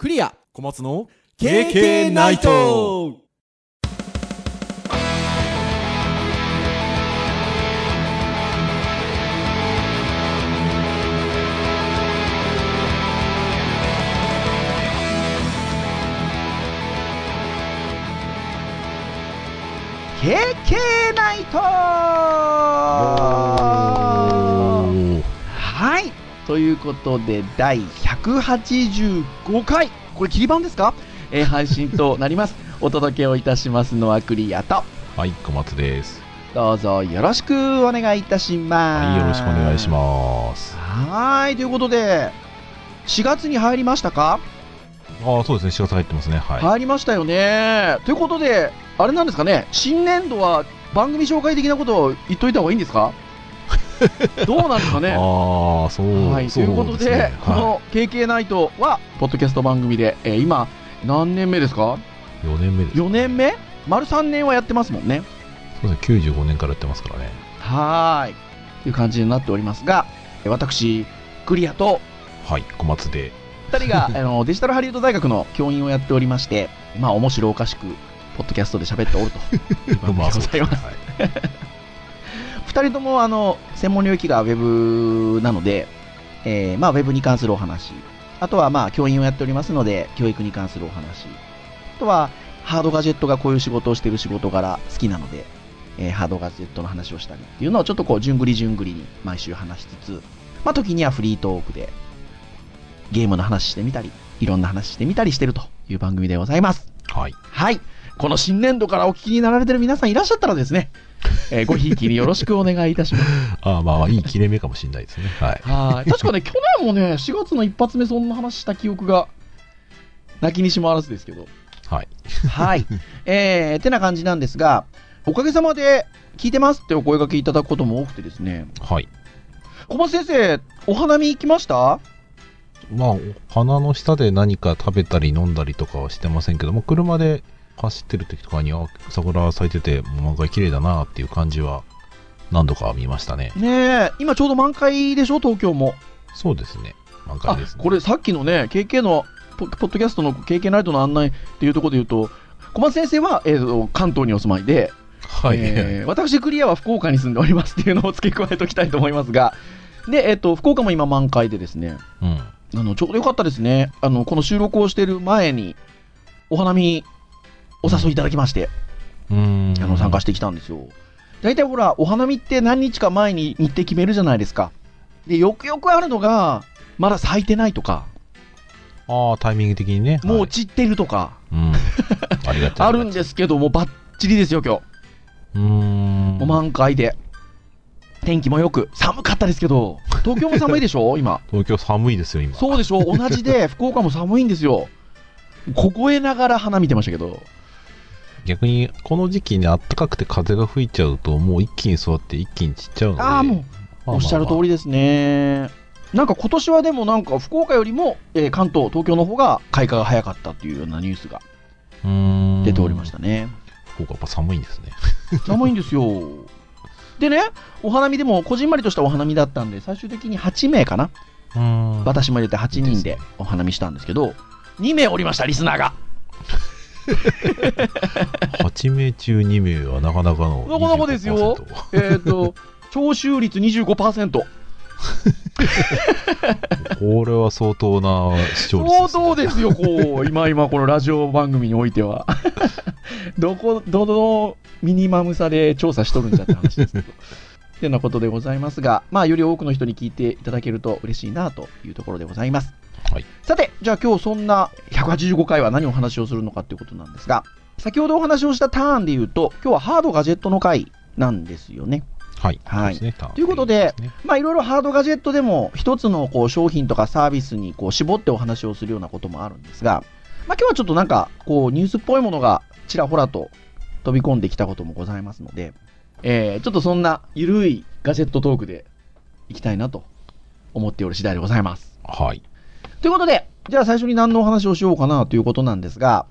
クリア。小松の KK ナイト。ケーケーナイトはいということで第185回。これ切り板ですか、えー配信となります。お届けをいたしますのはクリアと。はい小松です。どうぞよろしくお願いいたします。はいよろしくお願いします。はーいということで4月に入りましたか、ああそうですね。4月入ってますね。はい、入りましたよね。ということであれなんですかね？新年度は番組紹介的なことを言っといた方がいいんですか？どうなんですかね？ああそう、はい、とそいうことで、すねこの KK ナイトは、ポッドキャスト番組で、えー今、何年目ですか？はい、4年目です ?4 年目？丸3年はやってますもんね。そうですね95年からやってますからね。はーい。という感じになっておりますが、えー私、クリアとはい小松で。2人が あのデジタルハリウッド大学の教員をやっておりまして、まあ、面白おかしく、ポッドキャストで喋っておると。いう番組でございます。はい2人ともあの専門領域がウェブなので、えーまあ、ウェブに関するお話、あとはまあ教員をやっておりますので、教育に関するお話、あとはハードガジェットがこういう仕事をしている仕事柄好きなので、えーハードガジェットの話をしたりっていうのをちょっとこう、じゅんぐりじゅんぐりに毎週話しつつ、まあ、時にはフリートークでゲームの話してみたり、いろんな話してみたりしてるという番組でございます。はいはい。この新年度からお聞きになられてる皆さんいらっしゃったらですね、えーごひいきによろしくお願いいたします。ああまあまあいい切れ目かもしれないですねはいはい。確かね、去年もね、4月の一発目そんな話した記憶が、泣きにしもあらずですけど。はいはい。えー、てな感じなんですが、おかげさまで、聞いてますってお声掛けいただくことも多くてですね、はい小松先生、お花見行きました？まあ鼻の下で何か食べたり飲んだりとかはしてませんけども車で走ってる時とかにあ桜咲いてて満開綺麗だなっていう感じは何度か見ましたね。ねえ、今ちょうど満開でしょ、東京も。そうですね。満開あです、ね、これさっきのね、KK の、ポポッドキャストの KK ナイトの案内っていうところで言うと、小松先生は、えーと関東にお住まいで、はい、えー私、クリアは福岡に住んでおりますっていうのを付け加えておきたいと思いますが、で、えっ、と、福岡も今満開でですね、うん。あの、ちょうどよかったですね。あの、この収録をしている前に、お花見、お誘いいただきまして、うーんあの、参加してきたんですよ。大体ほら、お花見って何日か前に日程決めるじゃないですか。で、よくよくあるのが、まだ咲いてないとか、ああタイミング的にねはいもう散ってるとか、うんありがたいあるんですけども、バッチリですよ、今日。うーんもう満開で。天気もよく、寒かったですけど、東京も寒いでしょ、今。東京寒いですよ今そうでしょ、同じで、福岡も寒いんですよ。凍えながら花見てましたけど、逆にこの時期に暖かくて風が吹いちゃうともう一気に育って一気に散っちゃうのでああ、もう、まあまあまあおっしゃる通りですね。なんか今年はでもなんか福岡よりも、えー関東、東京の方が開花が早かったっていうようなニュースが出ておりましたね。福岡やっぱ寒いんですね 寒いんですよ。でね、お花見でも、こじんまりとしたお花見だったんで、最終的に8名かな、私も入れて8人でお花見したんですけど、2名おりました、リスナーが。8名中2名はなかなかのなかなかですよえっと、徴収率25%。これは相当な視聴率相当ですよ、こう、今今このラジオ番組においては。どこ、どのミニマム差で調査しとるんじゃって話ですけど。てなことでございますが、まあ、より多くの人に聞いていただけると嬉しいなというところでございます。はい。さて、じゃあ今日そんな185回は何をお話をするのかということなんですが、先ほどお話をしたターンで言うと、今日はハードガジェットの回なんですよね。はい、はい。ね。ということですね。まあいろいろハードガジェットでも一つのこう商品とかサービスにこう絞ってお話をするようなこともあるんですが、まあ今日はちょっとなんかこうニュースっぽいものがちらほらと飛び込んできたこともございますので、えーちょっとそんなゆるいガジェットトークでいきたいなと思っておる次第でございます。はいということで、じゃあ最初に何のお話をしようかなということなんですが、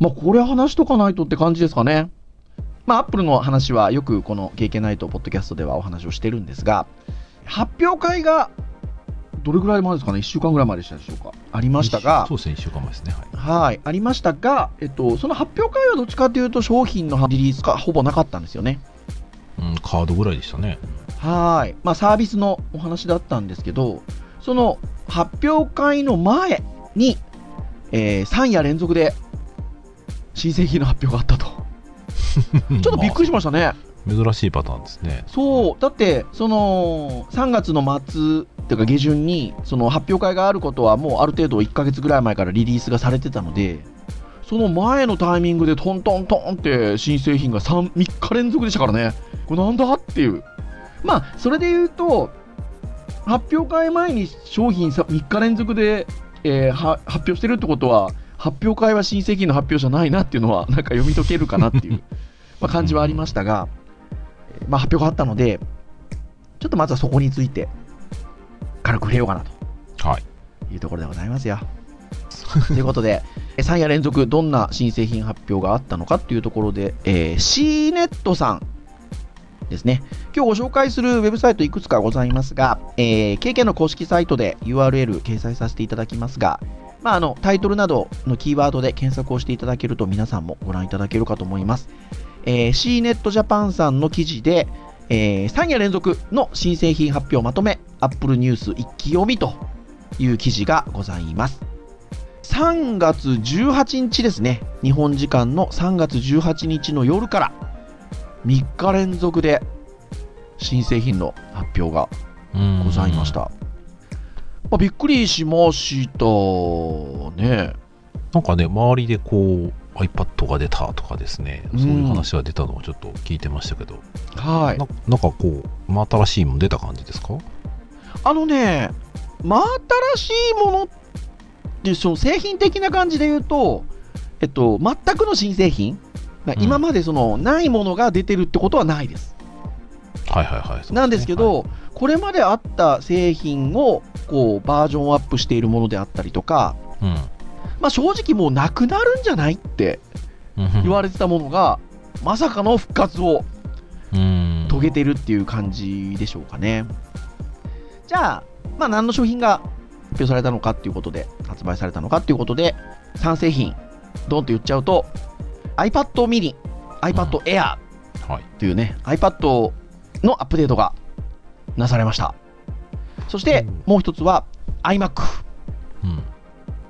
まあこれ話しとかないとって感じですかね。まあ、アップルの話はよくこの経験ないとポッドキャストではお話をしてるんですが、発表会がどれぐらい前ですかね、1週間ぐらい前でしたでしょうか、ありましたが、そうですね、1週間前ですね。はい。はい、ありましたが、えっと、その発表会はどっちかというと、商品のリリースがほぼなかったんですよね。うん、カードぐらいでしたね。はい、まあ、サービスのお話だったんですけど、その発表会の前に、えー3夜連続で新製品の発表があったと。ちょっとびっくりしましたね。珍しいパターンですね。そう、だって、その3月の末っていうか下旬にその発表会があることはもうある程度1ヶ月ぐらい前からリリースがされてたので、その前のタイミングでトントントンって新製品が 3, 3日連続でしたからね、これなんだっていう。まあ、それで言うと、発表会前に商品さ3日連続で、えーは発表してるってことは、発表会は新製品の発表じゃないなっていうのは、なんか読み解けるかなっていう まあ感じはありましたが、えーまあ、発表があったので、ちょっとまずはそこについて、軽く触れようかなとはい。いうところでございますよ。ということで、え3夜連続どんな新製品発表があったのかっていうところで、えー、C ネットさんですね。今日ご紹介するウェブサイトいくつかございますが、えー、KK の公式サイトで URL 掲載させていただきますが、まあ、あのタイトルなどのキーワードで検索をしていただけると皆さんもご覧いただけるかと思います。えー、C ネットジャパンさんの記事で、えー3夜連続の新製品発表まとめ、Apple ニュース一気読みという記事がございます。3月18日ですね、日本時間の3月18日の夜から3日連続で新製品の発表がうんございました。。まあ、びっくりしましたね。なんかね、周りでこう、iPad が出たとかですね、うんそういう話が出たのをちょっと聞いてましたけど、はい。ななんかこう、真新しいもん出た感じですか？あのね、真新しいものって、その製品的な感じで言うと、えっと、全くの新製品、今までそのないものが出てるってことはないです。はいはいはい。なんですけど、はいこれまであった製品をこうバージョンアップしているものであったりとか、まあ、正直もうなくなるんじゃないってうん。言われてたものが、まさかの復活をうん。遂げてるっていう感じでしょうかね。じゃあ、まあ、何の商品が発表されたのかっていうことで、発売されたのかっていうことで、3製品、ドンと言っちゃうと、iPad mini、iPad Air はい。というね、iPad のアップデートがなされました。そしてうん、もう一つは iMac。うん。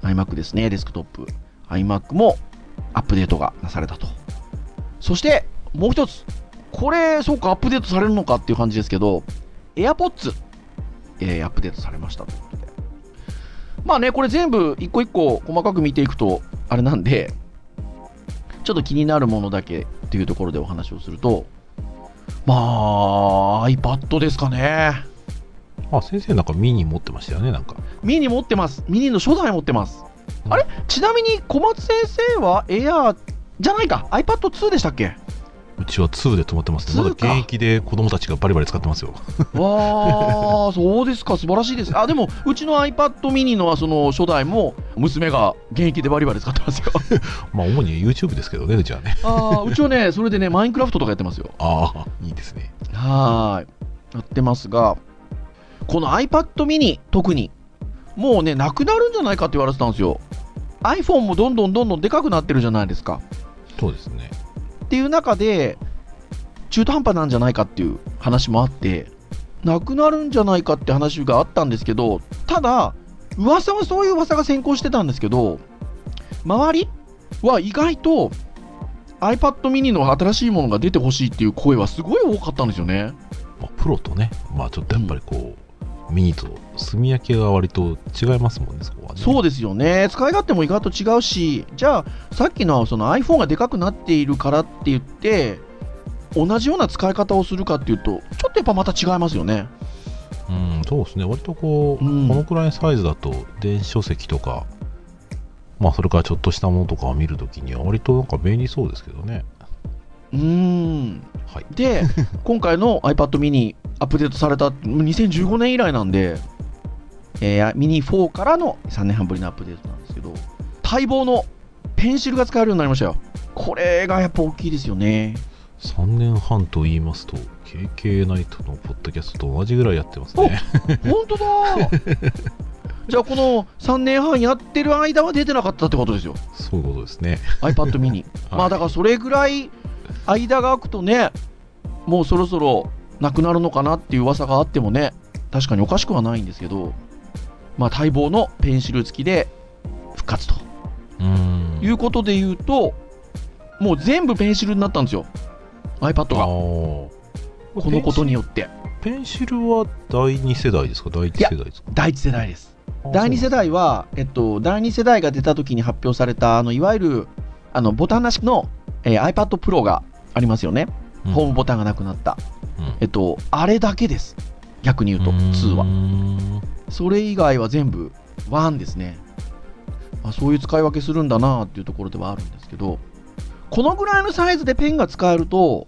iMac ですね、デスクトップ。iMac もアップデートがなされたと。そして、もう一つ。これ、そうか、アップデートされるのかっていう感じですけど、AirPods、えーアップデートされましたということで。まあね、これ全部一個一個細かく見ていくと、あれなんで、ちょっと気になるものだけっていうところでお話をすると、まあ、iPad ですかね。あ、先生なんかミニ持ってましたよね、なんか。ミニ持ってます。ミニの初代持ってます。あれ？ちなみに小松先生はエアーじゃないか iPad2 でしたっけ？うちは2で止まってますね。まだ2か現役で子供たちがバリバリ使ってますよ。わあそうですか素晴らしいですあでもうちの iPad mini のその初代も娘が現役でバリバリ使ってますよ まあ主に YouTube ですけどね、うちはね。あーうちはねそれでねマインクラフトとかやってますよああ、いいですね。はーいやってますがこの iPad mini 特にもうねなくなるんじゃないかって言われてたんですよ iPhone もどんどんどんどんでかくなってるじゃないですかそうですね。っていう中で中途半端なんじゃないかっていう話もあってなくなるんじゃないかって話があったんですけどただ噂はそういう噂が先行してたんですけど周りは意外と iPad mini の新しいものが出てほしいっていう声はすごい多かったんですよね。まあ、プロとね、まあちょっとやっぱりこう、ミニと炭焼きが割と違いますもんね、そこはね。そうですよね使い勝手も意外と違うしじゃあさっきのその iPhone がでかくなっているからって言って同じような使い方をするかっていうとちょっとやっぱまた違いますよねうん、そうですね。割とこう、うんこのくらいのサイズだと、電子書籍とか、まあそれからちょっとしたものとかを見るときには割となんか便利そうですけどね。うーんはい。で 今回の iPad mini アップデートされた。2015年以来なんで、えーミニ4からの3年半ぶりのアップデートなんですけど待望のペンシルが使えるようになりましたよ。これがやっぱ大きいですよね。3年半と言いますと KK ナイトのポッドキャストと同じぐらいやってますね。本当だ。じゃあこの3年半やってる間は出てなかったってことですよ。そういうことですね。iPad mini、はい。まあだからそれぐらい間が空くとねもうそろそろなくなるのかなっていう噂があってもね確かにおかしくはないんですけどまあ待望のペンシル付きで復活ということで言うともう全部ペンシルになったんですよ。iPad あがー。このことによって。ペンシルは第2世代ですか？第1世代ですか？第一世代です。第2世代は、えっと、第2世代が出た時に発表されたあのいわゆるあのボタンなしの、えー iPad Pro がありますよね、うんホームボタンがなくなった、うん。えっと、あれだけです。逆に言うと2ははそれ以外は全部1ですね。あそういう使い分けするんだなっていうところではあるんですけどこのぐらいのサイズでペンが使えると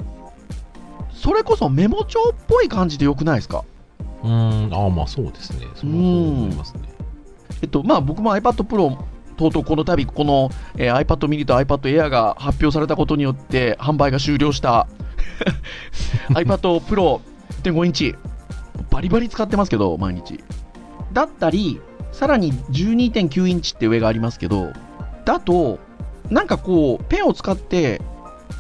それこそメモ帳っぽい感じでよくないですか？うーん。ああまあそうですね。そう思いますね。えっとまあ僕も iPad Pro とうとうこの度この、えー iPad mini と iPad Air が発表されたことによって販売が終了した iPad Pro 1.5インチ。バリバリ使ってますけど毎日。だったりさらに12.9インチって上がありますけどだとなんかこうペンを使って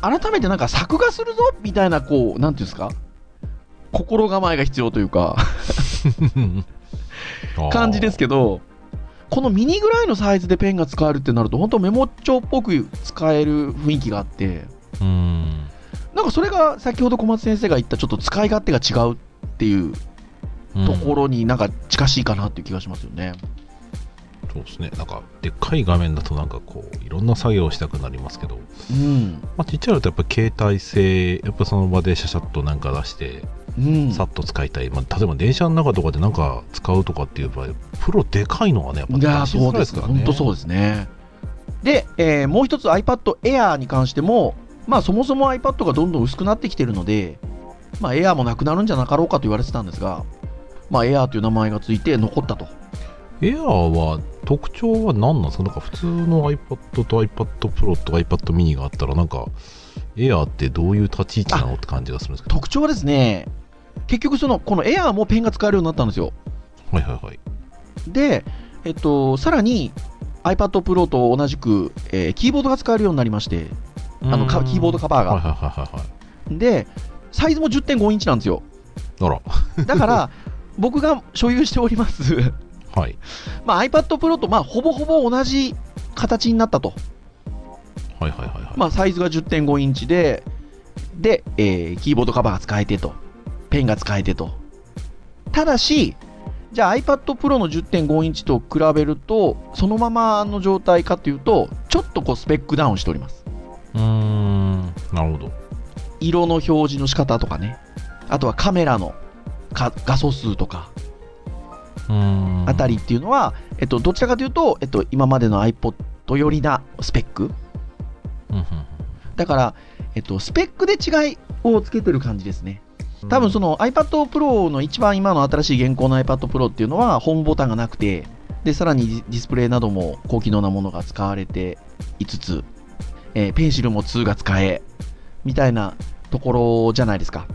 改めてなんか作画するぞみたいなこうなんていうんですか？心構えが必要というか 感じですけど、このミニぐらいのサイズでペンが使えるってなると、本当メモ帳っぽく使える雰囲気があって、どうーんなんかそれが先ほど小松先生が言ったちょっと使い勝手が違うっていううんところになんか近しいかなっていう気がしますよね。そうですねなんかでっかい画面だとなんかこういろんな作業をしたくなりますけど、うん。まあ、ちっちゃいのとやっぱ携帯性やっぱその場でシャシャッとなんか出してうん。さっと使いたい、まあ、例えば電車の中とかでなんか使うとかっていう場合プロでかいのはねやっぱ出しづそうでね。らいですすからね本当そうですね。で、えーもう一つ iPad Air に関しても、まあそもそも iPad がどんどん薄くなってきてるので、まあ Air もなくなるんじゃなかろうかと言われてたんですが、まあ Air という名前がついて残ったと。エアーは特徴は何なんですか？なんか普通の iPad と iPad Pro と iPad mini があったらなんかエアーってどういう立ち位置なのって感じがするんですけど特徴はですね、結局その、この Air もペンが使えるようになったんですよ。はいはいはいで、えっと、さらに iPad Pro と同じく、えーキーボードが使えるようになりまして、あのかキーボードカバーが。はいはいはいはいはいで、サイズも10.5インチなんですよ。だから、僕が所有しております、はいまあ、iPad Pro とまあほぼほぼ同じ形になったと。はいはいはいはい、まあ、サイズが10.5インチで、で、えーキーボードカバーが使えてと、ペンが使えてと。ただし、じゃあ iPad Pro の10.5インチと比べると、そのままの状態かというと、ちょっとこうスペックダウンしております。うーん。なるほど。色の表示の仕方とかね、あとはカメラのか画素数とか。あたりっていうのは、えっと、どちらかというと、えっと、今までの iPod 寄りなスペック。うんうんだから、えっと、スペックで違いをつけてる感じですね。うん。多分その iPad Pro の一番今の新しい現行の iPad Pro っていうのはホームボタンがなくて、で、さらにディディスプレイなども高機能なものが使われていつつ、えーペンシルも2が使え、みたいなところじゃないですか。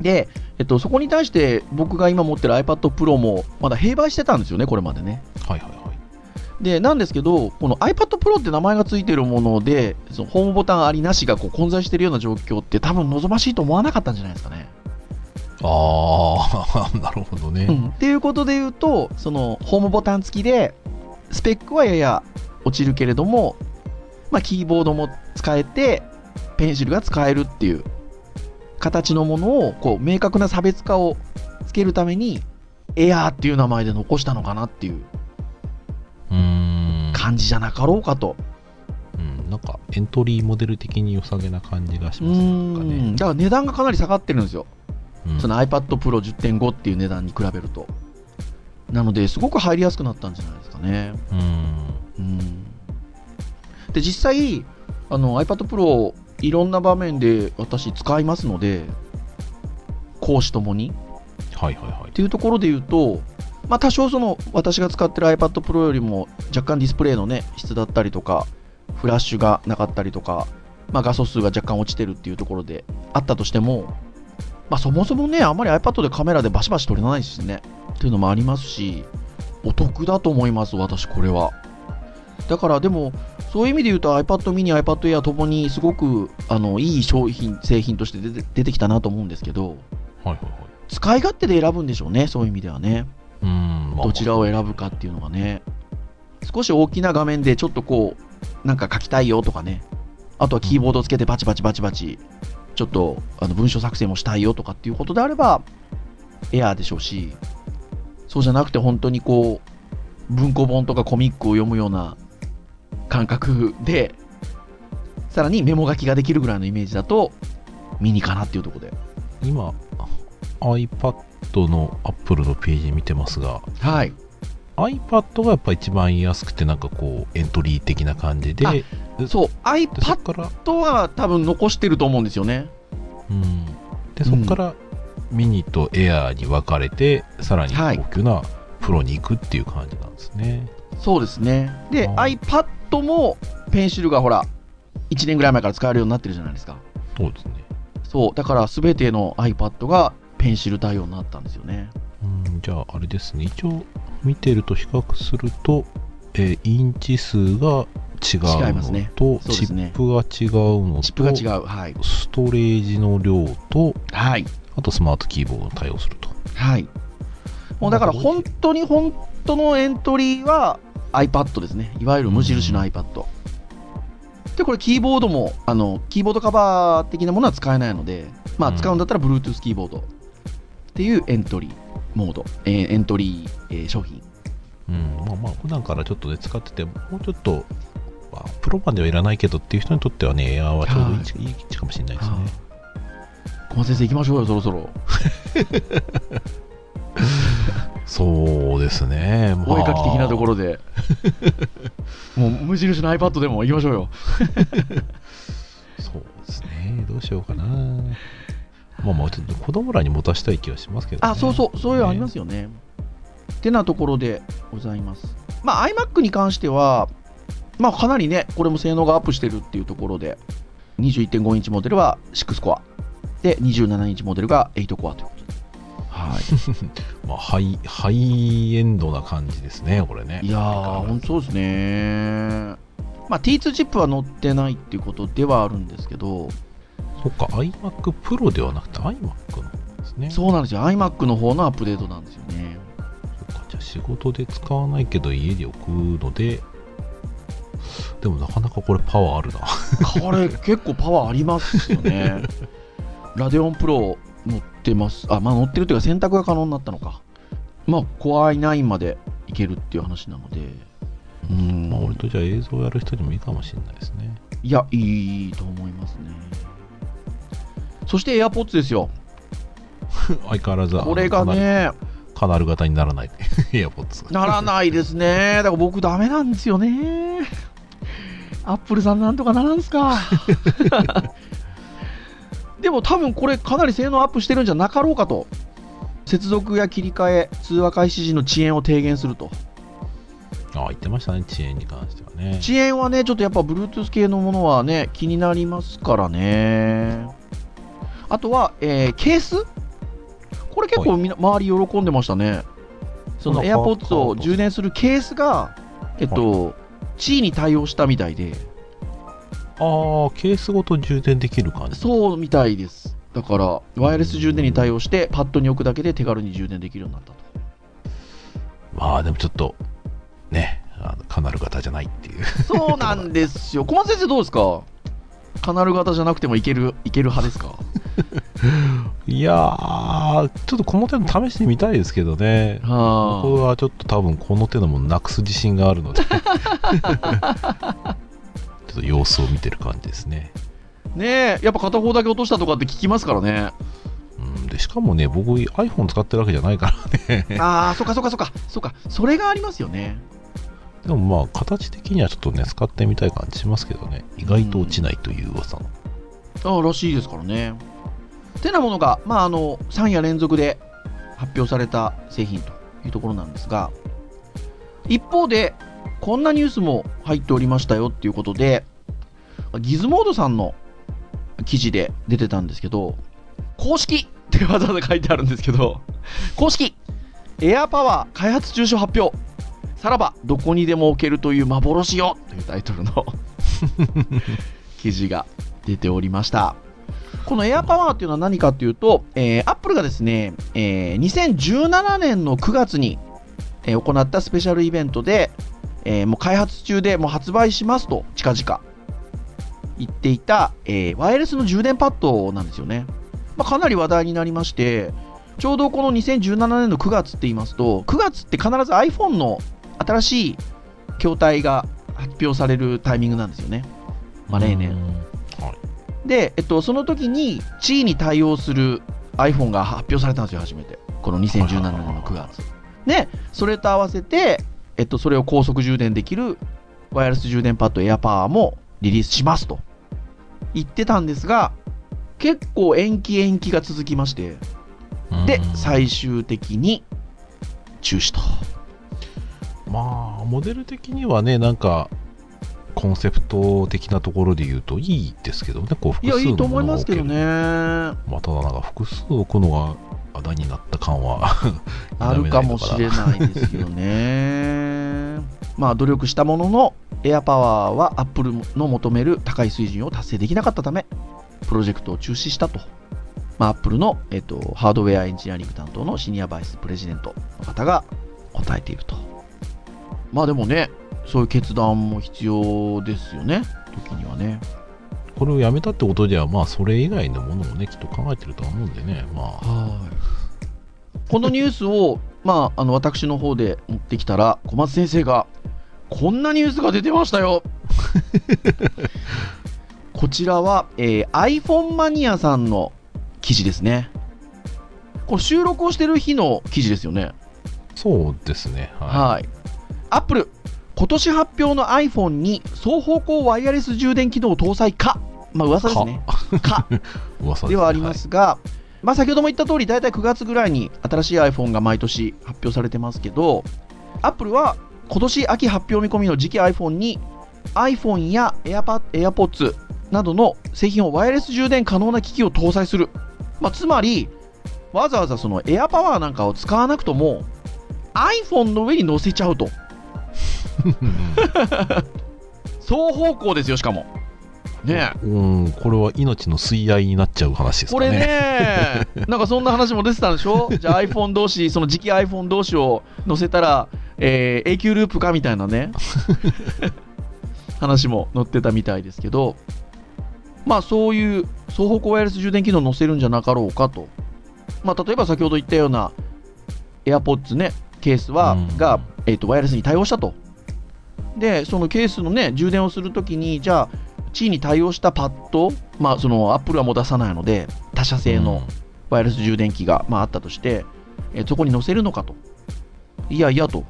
で、えっと、そこに対して僕が今持ってる iPad Pro もまだ併売してたんですよね、これまでね。はいはいはいで、なんですけど、この iPad Pro って名前がついてるもので、そのホームボタンありなしがこう混在してるような状況って多分望ましいと思わなかったんじゃないですかね。ああ なるほどね、うん、っていうことで言うと、そのホームボタン付きで、スペックはやや落ちるけれども、まあ、キーボードも使えて、ペンシルが使えるっていう形のものを、こう、明確な差別化をつけるために、エアーっていう名前で残したのかなっていう感じじゃなかろうかと。うん、なんかエントリーモデル的に良さげな感じがしうますね、だから値段がかなり下がってるんですよ。うんその iPad Pro 10.5っていう値段に比べると。なので、すごく入りやすくなったんじゃないですかね。うんうんで、実際、あの iPad Pro、いろんな場面で私使いますので、講師ともに。はいはいはいっていうところで言うと、まあ、多少その私が使ってる iPad Pro よりも若干ディスプレイのね質だったりとかフラッシュがなかったりとかまあ、画素数が若干落ちてるっていうところであったとしても、まあ、そもそもね、あんまり iPad でカメラでバシバシ撮れないしね、っていうのもありますし、お得だと思います、私、これは。だからでも、そういう意味で言うと iPad mini、iPad Air ともにすごくあのいい商品、製品として出て出てきたなと思うんですけど、はいはいはい。使い勝手で選ぶんでしょうね、そういう意味ではね。うーん、まあどちらを選ぶかっていうのがね。少し大きな画面でちょっとこう、なんか書きたいよとかね。あとはキーボードをつけてバチバチバチバチ、ちょっとあの文章作成もしたいよとかっていうことであれば、エアーでしょうし、そうじゃなくて本当にこう、文庫本とかコミックを読むような感覚で、さらにメモ書きができるぐらいのイメージだと、ミニかなっていうところで。今、iPad の Apple のページ見てますが、はい。iPad がやっぱ一番言いやすくて、なんかこう、エントリー的な感じで、そう、そ iPad は多分残してると思うんですよね。うん、でそこからミニとエアーに分かれて、さらにはい高級なプロに行くっていう感じなんですね。そうですね。で、あ iPad もペンシルがほら、1年ぐらい前から使えるようになってるじゃないですか。そうですね。そう、だから全ての iPad がペンシル対応になったんですよね。うん、じゃあ、あれですね、一応見てると比較すると、えーインチ数が違う違いますねのと、うですねップが違うのと、チップが違う。はい。ストレージの量と、はい。あとスマートキーボードに対応すると。はい。もうだから本当に本当のエントリーは iPad ですね。いわゆる無印の iPad。で、これキーボードも、あの、キーボードカバー的なものは使えないので、まあうん使うんだったら Bluetooth キーボードっていうエントリーモード、えーエントリー、えー商品。うん、まあまあ、普段からちょっとね、使ってて、もうちょっと、まあ、プロまではいらないけどっていう人にとってはね、エアーはちょうどい、い位置かもしれないですね。小松先生行きましょうよ、そろそろ。そうですね。まあお絵かき的なところで。もう無印の iPad でも行きましょうよ。そうですね。どうしようかな。まあまあ、ちょっと子供らに持たしたい気はしますけど、ね。あ、そうそう、そういうのありますよ。よね。ってなところでございます。まあ、iMac に関しては、まあ、かなりね、これも性能がアップしてるっていうところで、21.5インチモデルは6コア、で、27インチモデルが8コアということで。はい。まあ、ハイ、ハイエンドな感じですね、これね。いやー、本当そうですね。まあ、T2 チップは載ってないっていうことではあるんですけど、そっか、iMac Pro ではなくて iMac の方ですね。そうなんですよ。iMac の方のアップデートなんですよね。そっか、じゃあ仕事で使わないけど家で置くので、でもなかなかこれパワーあるな。これ結構パワーありますよね。ラデオンプロ乗ってます。あ、まあ乗ってるというか選択が可能になったのか。まあ、Core i9 までいけるっていう話なので。うんまあ、俺とじゃあ映像やる人にもいいかもしれないですね。いや、いいと思いますね。そして AirPods ですよ。相変わらず、これがね、カナル型にならない。AirPods。ならないですね。だから僕ダメなんですよね。アップルさんなんとかならんすか。でも多分これかなり性能アップしてるんじゃなかろうかと。接続や切り替え、通話開始時の遅延を低減すると。ああ、言ってましたね、遅延に関してはね。遅延はね、ちょっとやっぱ Bluetooth 系のものはね、気になりますからね。あとは、えーケース？これ結構みんな周り喜んでましたね。その AirPods を充電するケースが、えっと、地位に対応したみたいで、ああ、ケースごと充電できる感じ。そうみたいです。だから、ワイヤレス充電に対応して、パッドに置くだけで手軽に充電できるようになったと。まあでもちょっと、ね、あのカナル型じゃないっていう。そうなんですよ。小松先生どうですか？カナル型じゃなくてもいける、いける派ですか？いやー、ちょっとこの手の試してみたいですけどね。は僕はちょっと多分この手のものなくす自信があるので。ちょっと様子を見てる感じですね。ねえ、やっぱ片方だけ落としたとかって聞きますからね。うん、でしかもね、僕 iPhone 使ってるわけじゃないからね。ああ、そっかそっかそっか、そっか、それがありますよね。でもまあ、形的にはちょっとね、使ってみたい感じしますけどね。意外と落ちないという噂の。ああ、らしいですからね。てなものが、まあ、あの、3夜連続で発表された製品というところなんですが、一方で、こんなニュースも入っておりましたよっていうことで、ギズモードさんの記事で出てたんですけど、公式ってわざわざ書いてあるんですけど、公式エアパワー開発中止発表さらばどこにでも置けるという幻よというタイトルの 記事が出ておりました。このエアパワーっていうのは何かっていうと、えー、アップルがですね、えー、2017年の9月に、えー、行ったスペシャルイベントで、えー、もう開発中でもう発売しますと、近々言っていた、えー、ワイヤレスの充電パッドなんですよね。まあ、かなり話題になりまして、ちょうどこの2017年の9月って言いますと、9月って必ず iPhone の新しい筐体が発表されるタイミングなんですよね。まあ、例年。はい、で、えっと、その時に、地位に対応する iPhone が発表されたんですよ、初めて。この2017年の9月。で、それと合わせて、えっと、それを高速充電できるワイヤレス充電パッド AirPower もリリースしますと言ってたんですが、結構延期延期が続きまして、で、最終的に中止と。まあ、モデル的にはね、なんか、コンセプト的なところで言うといいですけどね、こう複数のいや、いいと思いますけどね。まあ、ただなんか複数置くのがあだになった感は あるかもしれないですよね。まあ、努力したものの、エアパワーはアップルの求める高い水準を達成できなかったため、プロジェクトを中止したと。まあ、アップルの、えっと、ハードウェアエンジニアリング担当のシニアバイスプレジデントの方が答えていると。まあでもね、そういう決断も必要ですよね、時にはね。これをやめたってことでは、まあ、それ以外のものをね、きっと考えてるとは思うんでね、まあ。このニュースを、まあ、あの私の方で持ってきたら、小松先生が、こんなニュースが出てましたよ こちらは、えー、iPhone マニアさんの記事ですね。これ収録をしてる日の記事ですよね。そうですね。はい。はい、アップル、今年発表の iPhone に双方向ワイヤレス充電機能を搭載か。まあ噂ですね。か。噂ではありますが、はいまあ、先ほども言った通り、大体9月ぐらいに新しい iPhone が毎年発表されてますけど、Apple は今年秋発表見込みの次期 iPhone に iPhone や AirPod AirPods などの製品をワイヤレス充電可能な機器を搭載する。まあ、つまり、わざわざその AirPower なんかを使わなくとも iPhone の上に載せちゃうと。双方向ですよ、しかも。ね。うんこれは命の吸い合いになっちゃう話ですかね。これね。なんかそんな話も出てたんでしょ？じゃあ iPhone 同士その次期 iPhone 同士を載せたら、えー、永久ループかみたいなね。話も載ってたみたいですけど。まあそういう双方向ワイヤレス充電機能を載せるんじゃなかろうかと。まあ例えば先ほど言ったような AirPods ねケースは、が、えーとワイヤレスに対応したと。でそのケースのね充電をするときにじゃあ地位に対応したパッド、まあ、そのアップルはもう出さないので、他社製のワイヤレス充電器が、まあ、あったとして、えそこに載せるのかと。いやいやと。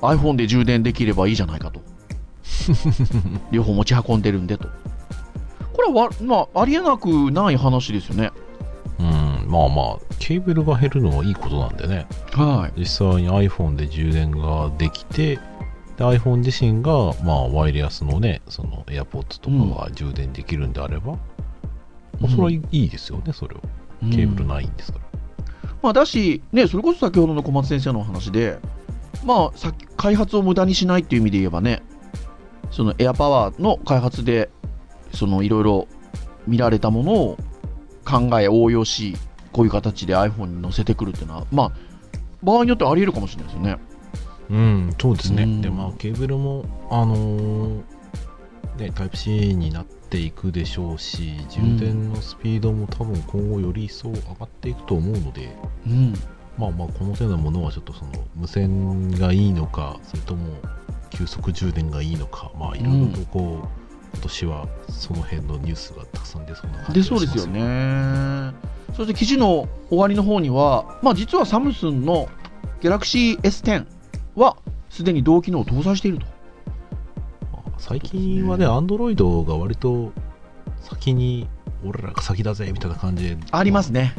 iPhone で充電できればいいじゃないかと。両方持ち運んでるんでと。これは、まあ、ありえなくない話ですよね。うん、まあまあ、ケーブルが減るのはいいことなんでね。はい。実際に iPhone で充電ができて、で iPhone 自身が、まあ、ワイヤレスのね、その AirPods とかが充電できるんであれば、うん、まあ、それはいいですよね、それを。ケーブルないんですから。まあ、だし、ね、それこそ先ほどの小松先生のお話で、まあ、さ開発を無駄にしないっていう意味で言えばね、そのエアパワーの開発で、そのいろいろ見られたものを考え、応用し、こういう形で iPhone に載せてくるっていうのは、まあ、場合によってはあり得るかもしれないですよね。うん、そうですね。で、まあ、ケーブルも、あのー、ね、タイプ C になっていくでしょうし、充電のスピードも多分今後より一層上がっていくと思うので、うん、まあまあ、この手のものはちょっとその無線がいいのか、それとも急速充電がいいのか、まあ、いろいろとこう、うん、今年はその辺のニュースがたくさん出そうな感じがします、ね、出そうですよね。そして記事の終わりの方には、まあ、実はサムスンの Galaxy S10 はすでに同機能を搭載していると。最近はね、アンドロイドが割と先に、俺らが先だぜみたいな感じで。ありますね。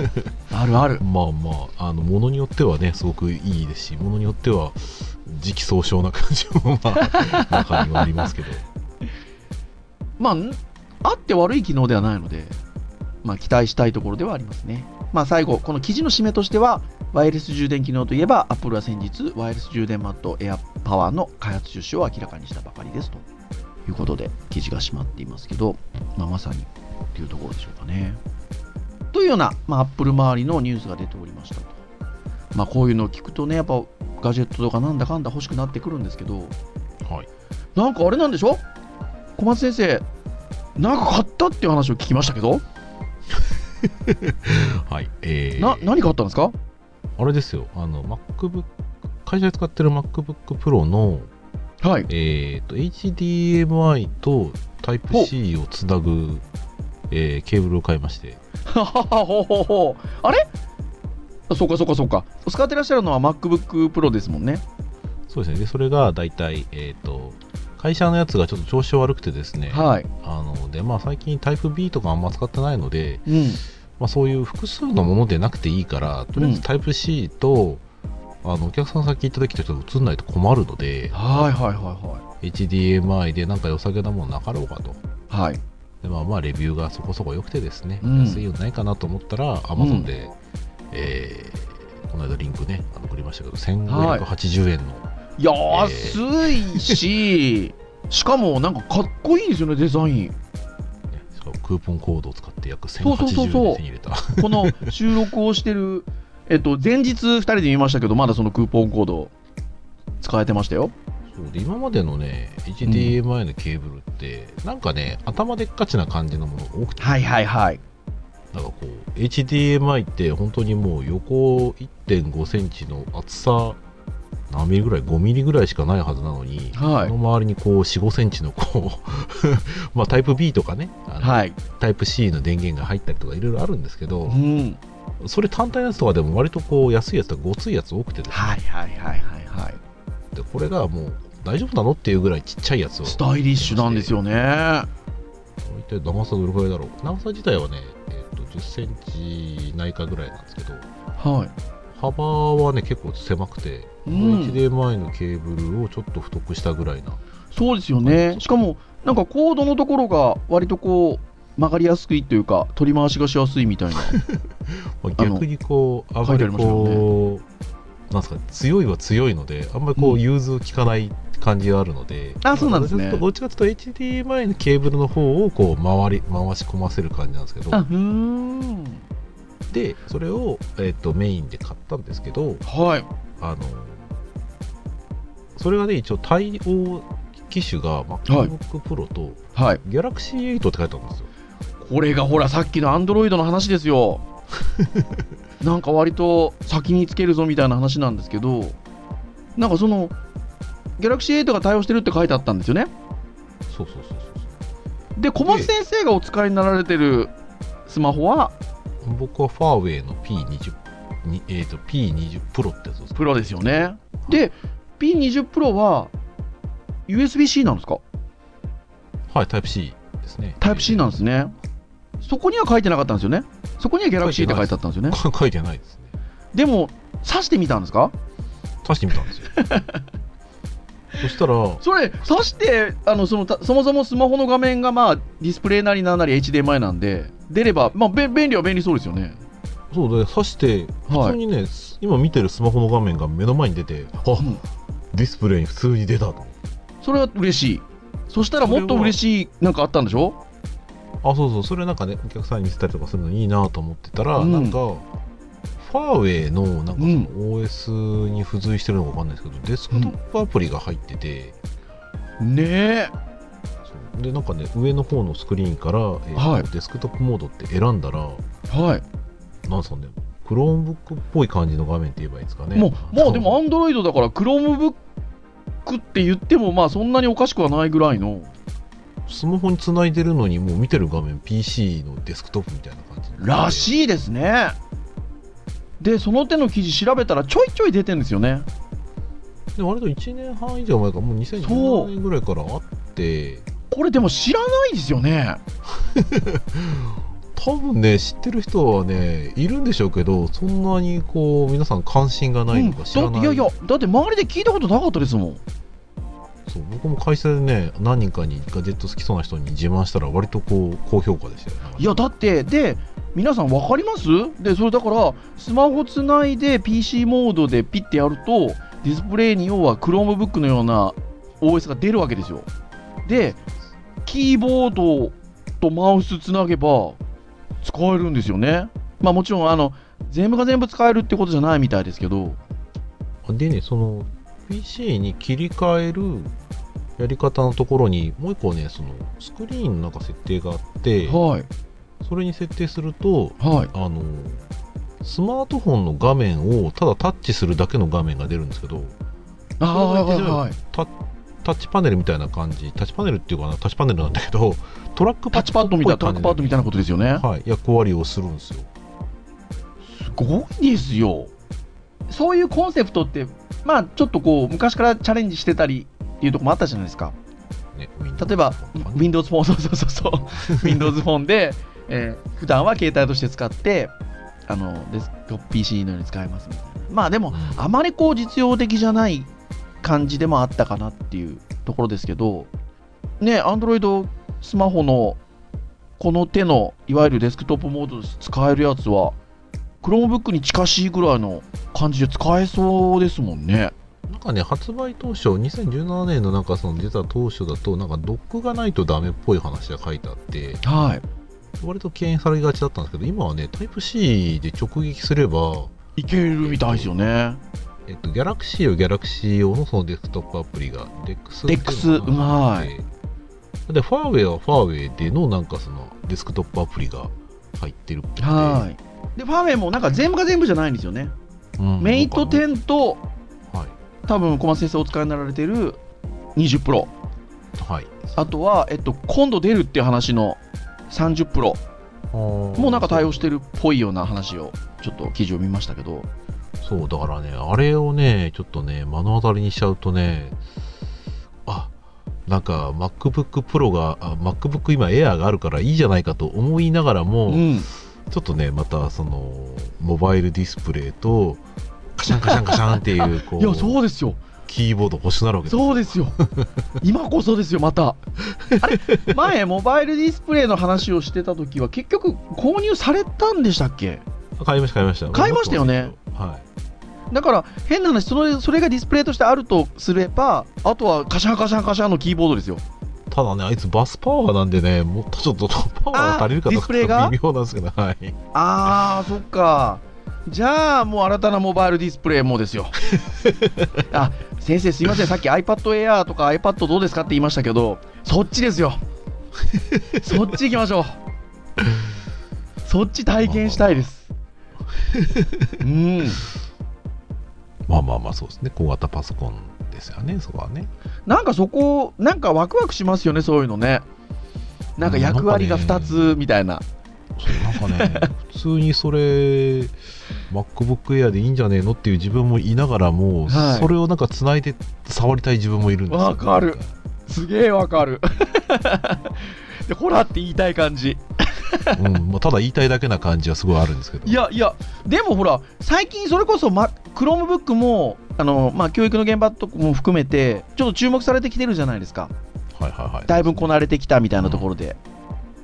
あるある。まあまあ、あの、ものによってはね、すごくいいですし、ものによっては、時期尚早な感じも、まあ、中にはありますけど。まあ、あって悪い機能ではないので、まあ、期待したいところではありますね。まあ、最後、この記事の締めとしては、ワイヤレス充電機能といえば、Apple は先日、ワイヤレス充電マット Air Power の開発出資を明らかにしたばかりですということで、記事が締まっていますけど、まあ、まさにというところでしょうかね。というような、まあ、Apple 周りのニュースが出ておりましたと。まあ、こういうのを聞くとね、やっぱガジェットとかなんだかんだ欲しくなってくるんですけど、はい。なんかあれなんでしょ？小松先生、なんか買ったっていう話を聞きましたけど、はい。えー、な何買ったんですか？あれですよ、あの、MacBook、会社で使ってる MacBook Pro の、はい。えー、と、HDMI と Type-C をつなぐ、えーケーブルを買いまして、はははほうほうほうあれ？あそうかそうかそうか。使ってらっしゃるのは MacBook Pro ですもんね。そうですね。で、それが大体、えっ、と、会社のやつがちょっと調子悪くてですね、はい。あの、で、まあ最近 Type-B とかあんま使ってないので、うん。まあそういう複数のものでなくていいから、とりあえず Type-C と、あの、お客さん先行った時とちょっと映んないと困るので、はいはいは HDMI でなんか良さげなものなかろうかと。いはい。はい。でまあまあレビューがそこそこ良くてですね、うん安いのないかなと思ったら Amazon で、えーこの間リンクねあの送りましたけど1580円の、安いし、しかもなんかかっこいいですよね、デザイン。クーポンコードを使って約そうそうそうそう1080円で手に入れたこの収録をしてる、えっと、前日2人で見ましたけど、まだそのクーポンコード使えてましたよ。そうで今までのね HDMI のケーブルって、なんかね頭でっかちな感じのものが多くて、はいはいはい。なんかこう HDMI って本当にもう横1.5センチの厚さ何ミリぐらい5ミリぐらいしかないはずなのに、はいその周りにこう4、5センチのこう まあタイプ B とかね、あのはい。タイプ C の電源が入ったりとかいろいろあるんですけどう、ん。それ単体のやつとかでも割とこう安いやつとかごついやつ多くてですね、はいはいはいはいはい。でこれがもう大丈夫なのっていうぐらいちっちゃいやつをスタイリッシュなんですよね。一体長さどれくらいだろう長さ自体はね、えっと10センチないかぐらいなんですけどはい。幅はね結構狭くて、うん HDMI のケーブルをちょっと太くしたぐらいなそうですよね。しかも、なんかコードのところが割とこう、曲がりやすいというか、取り回しがしやすいみたいな。逆にこう、あまりこう、なんですか、強いは強いので、あんまりこうんう、融通きかない感じがあるので、あそうなんですねまあどっちかというと、HDMI のケーブルの方をこう回り、回し込ませる感じなんですけど、あ、うーん。で、それを、えっとメインで買ったんですけど、はい。あの、それがね、一応対応機種が MacBook Pro とはい。Galaxy 8って書いてあるんですよ。これがほら、さっきの Android の話ですよ。なんか割と先につけるぞみたいな話なんですけど、なんかその、Galaxy 8が対応してるって書いてあったんですよね。そうそうそうそう。で、小松先生がお使いになられてるスマホは、僕はファーウェイの P20 に、えー、と P20 Pro ってやつですプロですよね。で、P20 Pro は USB-C なんですか？はい、タイプ C ですね。タイプ C なんですね。そこには書いてなかったんですよね。そこには Galaxy って書いてあったんですよね。か 書いてないですね。でも、挿してみたんですか？足してみたんですよ。そしたら、それ、挿して、あのそのたそもそもスマホの画面が、まあ、ディスプレイなりなんなり HDMI なんで、出れば、まあ、べ便利は便利そうですよね。そうで、刺して、はい普通にね、今見てるスマホの画面が目の前に出て、あ、うん。ディスプレイに普通に出たと。それは嬉しい。そしたらもっと嬉しいなんかあったんでしょ？あ、そうそう、それなんかね、お客さんに見せたりとかするのいいなと思ってたら、うん。なんか、ファーウェイのなんかそのうん。OS に付随してるのかわかんないですけど、デスクトップアプリが入ってて、ねえ。そう。でなんかね上の方のスクリーンから、えーとはい。デスクトップモードって選んだらはい。なんですかねクロームブックっぽい感じの画面って言えばいいですかねもう、もうでも、あアンドロイドだから、Chromebook って言っても、まあ、そんなにおかしくはないぐらいの。スマホにつないでるのにもう見てる画面 PC のデスクトップみたいな感じらいしいですね。で、その手の記事調べたら、ちょいちょい出てんですよね。で割と1年半以上前かもう2017年ぐらいからあってこれでも知らないですよね。多分ね知ってる人はねいるんでしょうけどそんなにこう皆さん関心がないのか知らない、うんいやいや、だって周りで聞いたことなかったですもん。そう僕も会社でね何人かにガジェット好きそうな人に自慢したら割とこう高評価でしたよ、ね、いやだってで皆さん分かります？でそれだからスマホつないで PC モードでピッてやるとディスプレイに要は Chromebook のような OS が出るわけですよ。でキーボードとマウスつなげば使えるんですよね。まあもちろんあの全部が全部使えるってことじゃないみたいですけど。でねその PC に切り替えるやり方のところにもう一個ねそのスクリーンのなんか設定があって、はい。それに設定するとはい。あのスマートフォンの画面をただタッチするだけの画面が出るんですけどあはいはいはい。タタッチパネルみたいな感じ。タッチパネルっていうかなタッチパネルなんだけどトラックタッチパッドみたいなトラックパッドみたいなこことですよね。はい、役割をするんですよ。すごいですよ。そういうコンセプトって、まあちょっとこう、昔からチャレンジしてたりっていうところもあったじゃないですか。ね、例えば、Windows フォン、そうそうそうそう、Windows フォンで、えー普段は携帯として使って、あのデスクトップ PC のように使えます。みたいな。まあでも、うんあまりこう実用的じゃない感じでもあったかなっていうところですけど、ね、Android スマホのこの手のいわゆるデスクトップモードで使えるやつは、Chromebook に近しいぐらいの感じで使えそうですもんね。なんかね、発売当初、2017年のなんかその出た当初だと、なんかドックがないとダメっぽい話が書いてあって、はい。割と敬遠されがちだったんですけど、今はね、タイプ C で直撃すれば、いけるみたいですよね。えっと、ギャラクシー用、ギャラクシー用のそのデスクトップアプリが、DEX っていう DEX のがあっうてで、ファーウェイはファーウェイでのなんかそのデスクトップアプリが入ってるっぽくてはい。で、ファーウェイもなんか全部が全部じゃないんですよね。うんメイトなんか10と、はい。多分小松先生お使いになられてる20プロ。はい。あとは、えっと、今度出るっていう話の30プロももなんか対応してるっぽいような話を、ちょっと記事を見ましたけど。そう、だからね、あれをね、ちょっとね、目の当たりにしちゃうとね、あ、なんか MacBook Pro が、あ MacBook 今 Air があるからいいじゃないかと思いながらも、うん。ちょっとね、またその、モバイルディスプレイと、カシャンカシャンカシャンっていう、こう、いや、そうですよ。キーボード欲しくなるわけですよそうですよ。今こそですよ、また。あれ、前、モバイルディスプレイの話をしてた時は、結局、購入されたんでしたっけ？買いました、買いました。買いましたよねはい。だから、変な話それ、それがディスプレイとしてあるとすれば、あとはカシャンカシャンカシャンのキーボードですよ。ただね、あいつバスパワーなんでね、もっとちょっとパワーが足りるかどうか微妙なんですけど、はい。あー、そっか。じゃあ、もう新たなモバイルディスプレイもですよ。あ、先生すいません、さっき iPad Air とか iPad どうですかって言いましたけど、そっちですよ。そっち行きましょう。そっち体験したいです。うん。まあまあまあ、そうですね。小型パソコンですよね、そこはね。なんかそこ、なんかワクワクしますよね、そういうのね。なんか役割が2つみたいな。そうなんかね、普通にそれ、MacBook Air でいいんじゃねえのっていう自分もいながらも、はいそれをなんか繋いで触りたい自分もいるんですよ。わかるすげえわかる。で、ほらって言いたい感じ。うん、まあただ言いたいだけな感じはすごいあるんですけど。いやいや、でもほら、最近それこそ、ま、Chromebook も、あの、まあ、教育の現場とかも含めて、ちょっと注目されてきてるじゃないですか。はいはいはい。だいぶこなれてきたみたいなところで。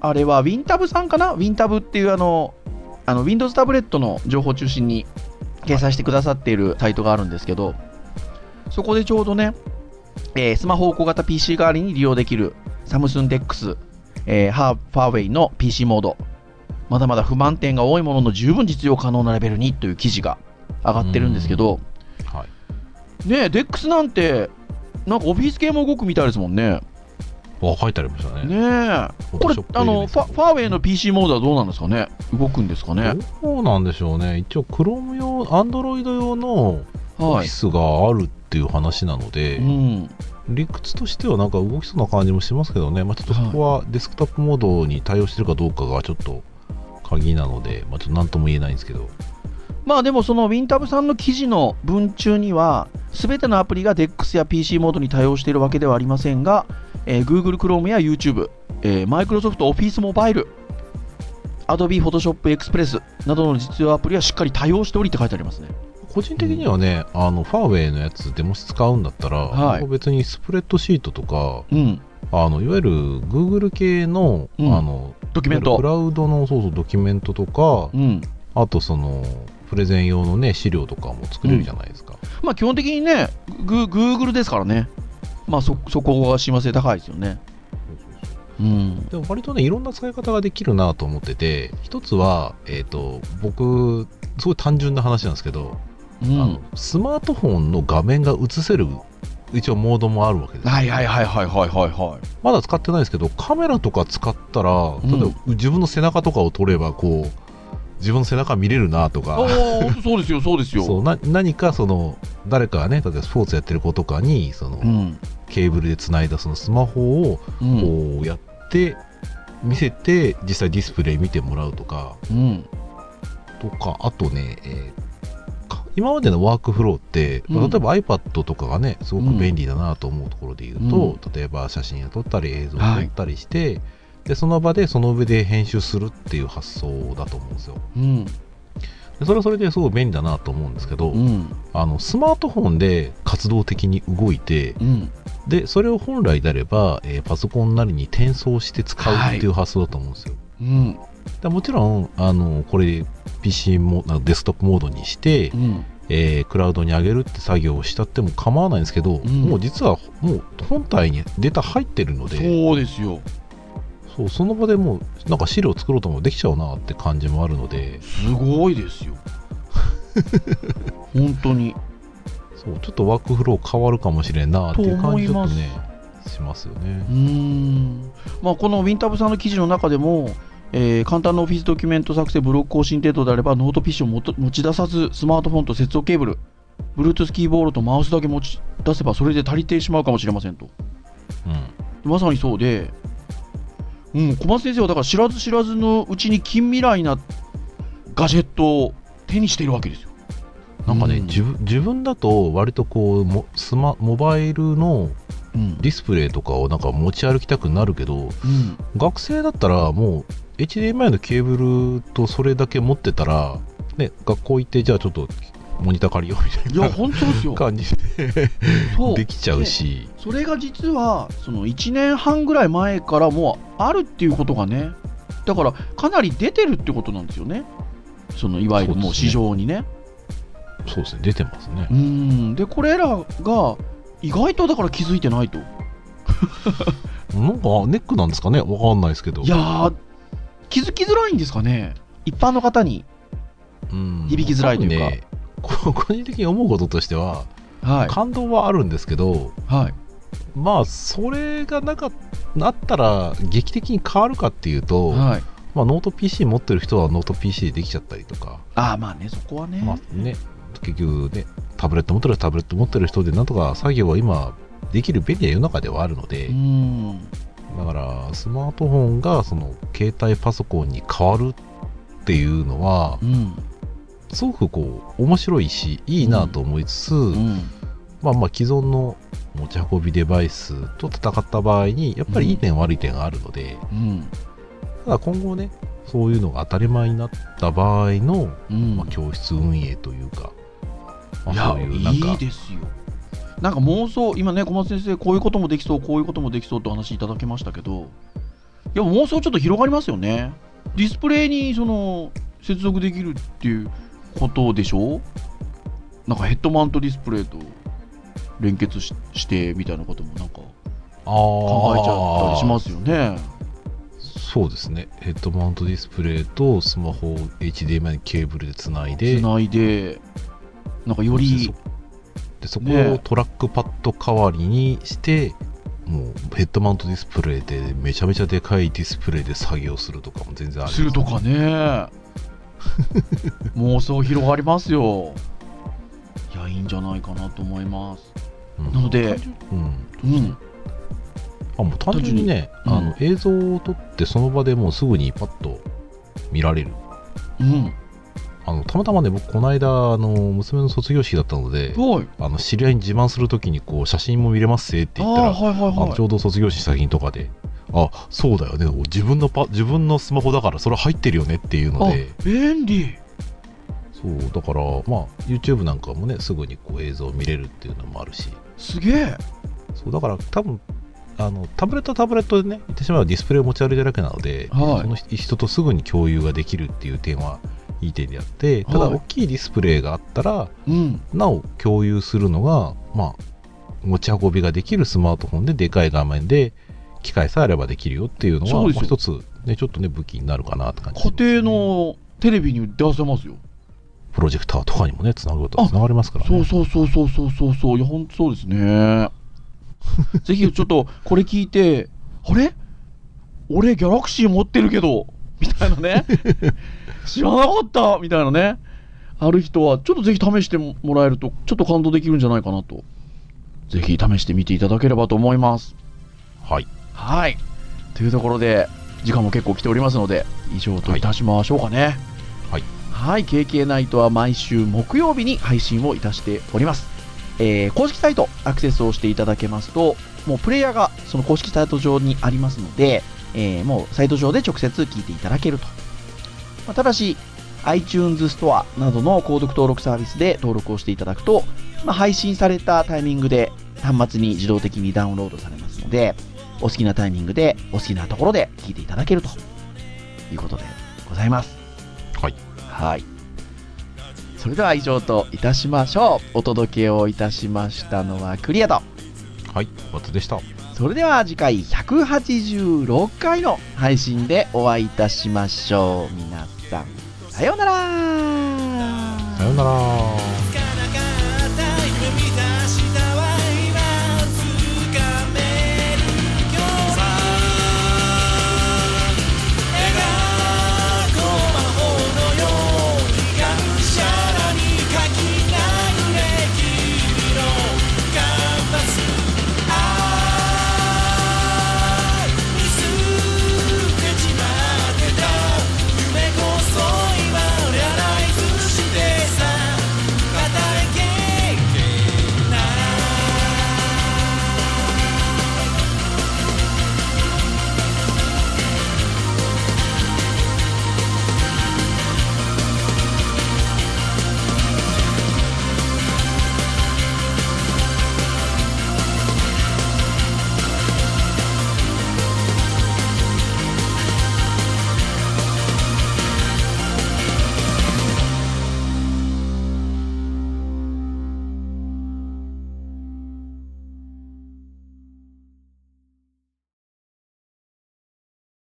あれは WinTab さんかな ?WinTab っていうあの、あの Windows タブレットの情報を中心に掲載してくださっているサイトがあるんですけど、そこでちょうどね、えースマホを小型 PC 代わりに利用できるサムスン DEX、えーハーファーウェイの PC モード、まだまだ不満点が多いものの十分実用可能なレベルにという記事が上がってるんですけど、はい。ねえ、DEX なんて、なんかオフィス系も動くみたいですもんね。あ、書いてありましたね。ねえ、これ、あのファファーウェイの PC モードはどうなんですかね、動くんですかね？どうなんでしょうね。一応、Chrome 用、Android 用のオフはい。ィスがあるっていう話なので、うん、理屈としてはなんか動きそうな感じもしますけどね、まあ、ちょっとそこはデスクトップモードに対応してるかどうかがちょっと鍵なので、まあ、ちょっと何とも言えないんですけど、まあでも、その WinTab さんの記事の文中には、すべてのアプリが DEX や PC モードに対応しているわけではありませんが、えー Google Chrome や YouTube、えー、Microsoft Office Mobile、Adobe Photoshop Express などの実用アプリはしっかり対応しておりって書いてありますね。個人的にはね、あのファーウェイのやつでもし使うんだったら、はい僕別にスプレッドシートとかうん。あのいわゆる Google 系の,、うんあのドキュメント。クラウドのそうそうドキュメントとか、うん。あとそのプレゼン用のね資料とかも作れるじゃないですか、まあ基本的にね、グー Google ですからね。まあそ、そこが親和性高いですよね。うん。でも割とねいろんな使い方ができるなと思ってて一つは、えっと僕すごい単純な話なんですけど、うあのん。スマートフォンの画面が映せる一応モードもあるわけですよはいはいはいはいはいはいはい。まだ使ってないですけどカメラとか使ったらん例えば自分の背中とかを撮ればこう自分の背中見れるなとか、そうですよ、そうですよ。そうな何かその誰かがね例えばスポーツやってる子とかにその、うん。ケーブルでつないだそのスマホをうん。こうやって見せて実際ディスプレイ見てもらうとかうん。とかあとね、えーか今までのワークフローって、うん例えば iPad とかがねすごく便利だなと思うところで言うと、例えば写真を撮ったり映像を撮ったりして、でその場でその上で編集するっていう発想だと思うんですようん。でそれはそれですごい便利だなと思うんですけど、うん。あのスマートフォンで活動的に動いてうん。でそれを本来であれば、えーパソコンなりに転送して使うっていう発想だと思うんですよ、うん。でもちろんあのこれ PC もデスクトップモードにして、うん。えークラウドに上げるって作業をしたっても構わないんですけど、んもう実はもう本体にデータ入ってるのでそうですよ。そうその場でもうなんか資料作ろうともできちゃうなって感じもあるのですごいですよ。本当に。そうちょっとワークフロー変わるかもしれんなっていう感じちょっとねしますよねうーん。まあ、このウィンタブさんの記事の中でも、えー簡単なオフィスドキュメント作成、ブログ更新程度であれば、ノート PC を持ち出さず、スマートフォンと接続ケーブル、Bluetooth キーボードとマウスだけ持ち出せば、それで足りてしまうかもしれませんと。うん。まさにそうで、うん、小松先生はだから知らず知らずのうちに近未来なガジェットを手にしているわけですよ。なんかね、うん。自分自分だと割とこうモスマモバイルのうん。ディスプレイとかをなんか持ち歩きたくなるけどうん。学生だったらもう HDMI のケーブルとそれだけ持ってたら、ね、学校行ってじゃあちょっとモニター借りようみたいいや、な本当ですよ。感じで できちゃうし。それが実はその1年半ぐらい前からもうあるっていうことがねだからかなり出てるってことなんですよね。そのいわゆるもう市場にね。そうですね。出てますね。うーん。でこれらが意外とだから気づいてないと。なんかネックなんですかね。わかんないですけど。いやー気づきづらいんですかね？一般の方にうん。響きづらいというか。ねこ 個人的に思うこととしてははい。感動はあるんですけどはい。まあそれがなかなったら劇的に変わるかっていうと、はい。まあ、ノート PC 持ってる人はノート PC でできちゃったりとか、ああまあねそこはね、まあね、結局ねタブレット持ってるタブレット持ってる人でなんとか作業は今できる便利な世の中ではあるので、うーんだからスマートフォンがその携帯パソコンに変わるっていうのはうん。すごくこう面白いしいいなと思いつつ、うん。まあまあ既存の持ち運びデバイスと戦った場合にやっぱりいい点悪い点があるので、うん。ただ今後ねそういうのが当たり前になった場合の、うん。まあ、教室運営というか、まあ、そういうなんかいいですよなんか妄想今ね小松先生こういうこともできそうこういうこともできそうってお話いただけましたけどいや妄想ちょっと広がりますよね。ディスプレイにその接続できるっていうことでしょ？なんかヘッドマウントディスプレイと連結ししてみたいなこともなんか考えちゃったりしますよね。そうですね。ヘッドマウントディスプレイとスマホを HDMI ケーブルでつないで。つないでなんかよりでそこねをトラックパッド代わりにして、もうヘッドマウントディスプレイでめちゃめちゃでかいディスプレイで作業するとかも全然あります。するとかね。妄想広がりますよ。いやいいんじゃないかなと思います。うん。なのでうん。うん。あもう単純にね、あの映像を撮ってその場でもうすぐにパッと見られる。うんあのたまたまね僕この間あの娘の卒業式だったのではい。あの知り合いに自慢するときにこう写真も見れますぜって言ったらちょうど卒業式先とかであそうだよね。自分のパ自分のスマホだからそれ入ってるよねっていうので。あ便利。そうだからまあ YouTube なんかもねすぐにこう映像を見れるっていうのもあるし。すげえ。そうだから多分あのタブレットはタブレットでね言ってしまえばディスプレイを持ち歩いてるだけなので、はい。その人とすぐに共有ができるっていう点はいい点であってただはい大きいディスプレイがあったらうん。なお共有するのがまあ持ち運びができるスマートフォンででかい画面で機械さえあればできるよっていうのは一つねちょっとね武器になるかなって感じ家庭のテレビに出せますよ。プロジェクターとかにもねつなぐとつながりますからねそうそうそうそうそうそうそう。いや、ほんとそうですね。ぜひちょっとこれ聞いて、あれ？俺ギャラクシー持ってるけど、みたいなね。知らなかったみたいなね。ある人は、ちょっとぜひ試してもらえると、ちょっと感動できるんじゃないかなと。ぜひ試してみていただければと思います。はいはい。というところで、時間も結構来ておりますので、以上といたしましょうかね。はい。はい。KK ナイトは毎週木曜日に配信をいたしております。えー公式サイトアクセスをしていただけますと、もうプレイヤーがその公式サイト上にありますので、えーもうサイト上で直接聞いていただけると。まあただし、iTunes ストアなどの購読登録サービスで登録をしていただくと、まあ、配信されたタイミングで端末に自動的にダウンロードされますので、お好きなタイミングでお好きなところで聞いていただけるということでございます。はい。はい。それでは以上といたしましょう。お届けをいたしましたのはクリアと。はいおでした。それでは次回186回の配信でお会いいたしましょう。皆さん、さようなら。さようなら